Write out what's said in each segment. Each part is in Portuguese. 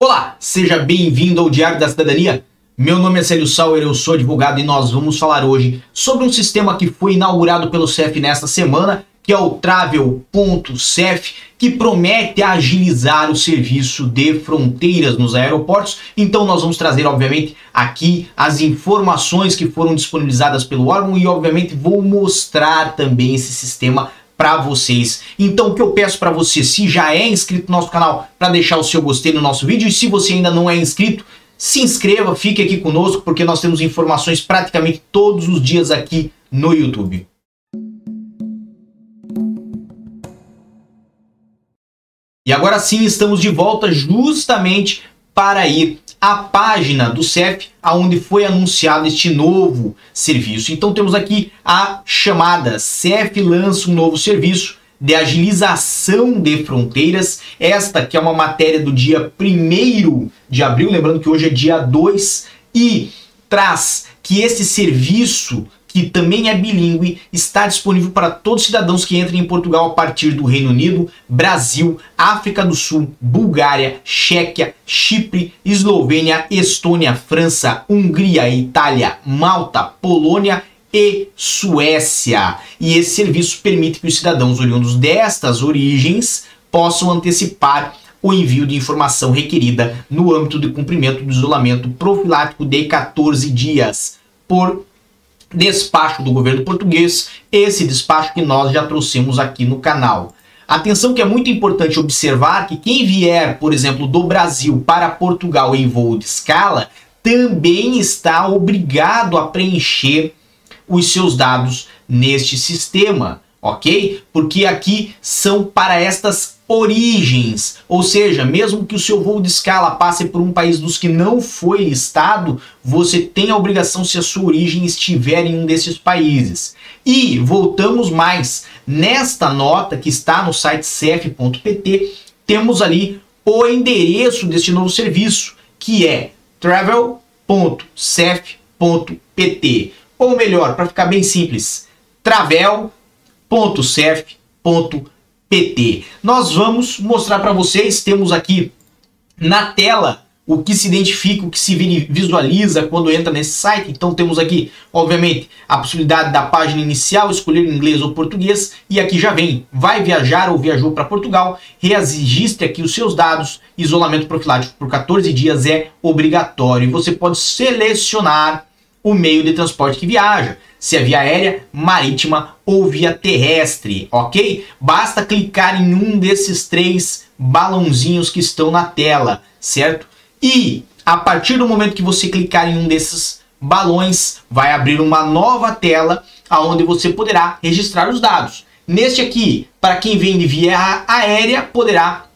Olá, seja bem-vindo ao Diário da Cidadania. Meu nome é Célio Sauer, eu sou advogado e nós vamos falar hoje sobre um sistema que foi inaugurado pelo CEF nesta semana, que é o Travel.cef, que promete agilizar o serviço de fronteiras nos aeroportos. Então nós vamos trazer, obviamente, aqui as informações que foram disponibilizadas pelo órgão e, obviamente, vou mostrar também esse sistema para vocês. Então, o que eu peço para você, se já é inscrito no nosso canal, para deixar o seu gostei no nosso vídeo, e se você ainda não é inscrito, se inscreva, fique aqui conosco, porque nós temos informações praticamente todos os dias aqui no YouTube. E agora sim, estamos de volta justamente para ir à página do CEF, aonde foi anunciado este novo serviço. Então temos aqui a chamada CEF lança um novo serviço de agilização de fronteiras. Esta que é uma matéria do dia 1 de abril, lembrando que hoje é dia 2, e traz que esse serviço que também é bilíngue, está disponível para todos os cidadãos que entrem em Portugal a partir do Reino Unido, Brasil, África do Sul, Bulgária, Chequia, Chipre, Eslovênia, Estônia, França, Hungria, Itália, Malta, Polônia e Suécia. E esse serviço permite que os cidadãos oriundos destas origens possam antecipar o envio de informação requerida no âmbito de cumprimento do isolamento profilático de 14 dias por despacho do governo português, esse despacho que nós já trouxemos aqui no canal. Atenção que é muito importante observar que quem vier, por exemplo, do Brasil para Portugal em voo de escala, também está obrigado a preencher os seus dados neste sistema, ok? Porque aqui são para estas origens, ou seja, mesmo que o seu voo de escala passe por um país dos que não foi listado, você tem a obrigação se a sua origem estiver em um desses países. E voltamos mais, nesta nota que está no site cef.pt, temos ali o endereço deste novo serviço, que é travel.cef.pt, ou melhor, para ficar bem simples, travel.cef.pt PT. Nós vamos mostrar para vocês, temos aqui na tela o que se identifica, o que se visualiza quando entra nesse site. Então temos aqui, obviamente, a possibilidade da página inicial, escolher inglês ou português, e aqui já vem, vai viajar ou viajou para Portugal, registre aqui os seus dados, isolamento profilático por 14 dias é obrigatório. Você pode selecionar o meio de transporte que viaja se é via aérea, marítima ou via terrestre, ok? Basta clicar em um desses três balãozinhos que estão na tela, certo? E a partir do momento que você clicar em um desses balões, vai abrir uma nova tela onde você poderá registrar os dados. Neste aqui, para quem vem de via aérea, poderá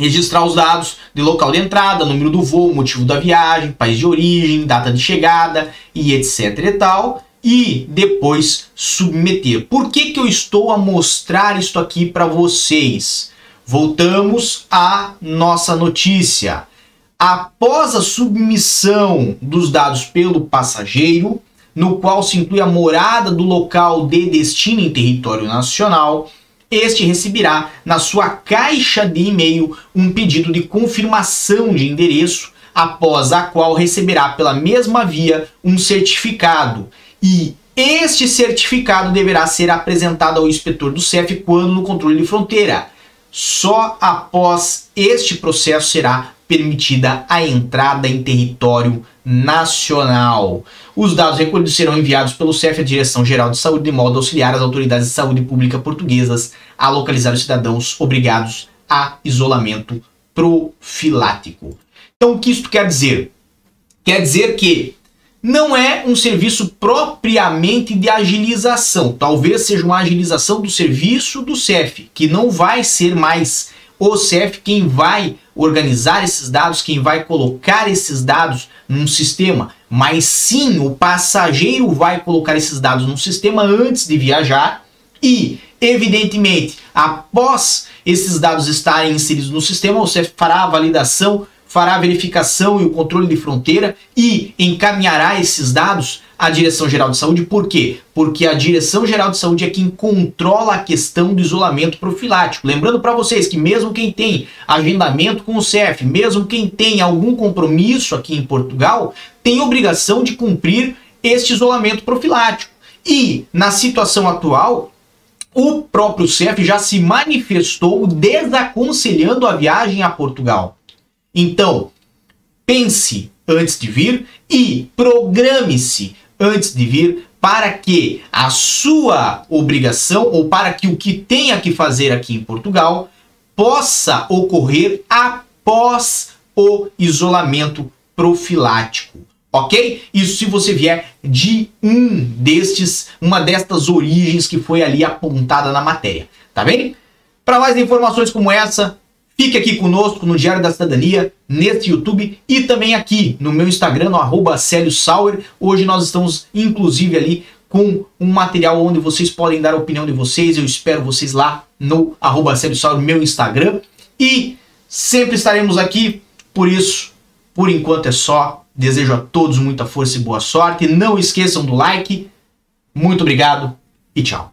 registrar os dados de local de entrada, número do voo, motivo da viagem, país de origem, data de chegada e etc e tal e depois submeter. Por que, que eu estou a mostrar isso aqui para vocês? Voltamos à nossa notícia. Após a submissão dos dados pelo passageiro, no qual se inclui a morada do local de destino em território nacional, este receberá na sua caixa de e-mail um pedido de confirmação de endereço, após a qual receberá pela mesma via um certificado e este certificado deverá ser apresentado ao inspetor do CEF quando no controle de fronteira. Só após este processo será permitida a entrada em território nacional. Os dados recolhidos serão enviados pelo CEF à Direção-Geral de Saúde de modo a auxiliar as autoridades de saúde pública portuguesas a localizar os cidadãos obrigados a isolamento profilático. Então, o que isso quer dizer? Quer dizer que não é um serviço propriamente de agilização. Talvez seja uma agilização do serviço do CEF, que não vai ser mais o CEF quem vai organizar esses dados, quem vai colocar esses dados num sistema, mas sim o passageiro vai colocar esses dados num sistema antes de viajar e, evidentemente, após esses dados estarem inseridos no sistema, o fará a validação fará a verificação e o controle de fronteira e encaminhará esses dados à Direção Geral de Saúde. Por quê? Porque a Direção Geral de Saúde é quem controla a questão do isolamento profilático. Lembrando para vocês que mesmo quem tem agendamento com o CEF, mesmo quem tem algum compromisso aqui em Portugal, tem obrigação de cumprir este isolamento profilático. E na situação atual, o próprio CEF já se manifestou desaconselhando a viagem a Portugal. Então, pense antes de vir e programe-se antes de vir para que a sua obrigação ou para que o que tenha que fazer aqui em Portugal possa ocorrer após o isolamento profilático. Ok? Isso se você vier de um destes, uma destas origens que foi ali apontada na matéria. Tá bem? Para mais informações como essa, Fique aqui conosco no Diário da Cidadania, neste YouTube e também aqui no meu Instagram, no arroba Sauer. Hoje nós estamos, inclusive, ali com um material onde vocês podem dar a opinião de vocês. Eu espero vocês lá no arroba Sauer, meu Instagram. E sempre estaremos aqui, por isso, por enquanto é só. Desejo a todos muita força e boa sorte. Não esqueçam do like. Muito obrigado e tchau.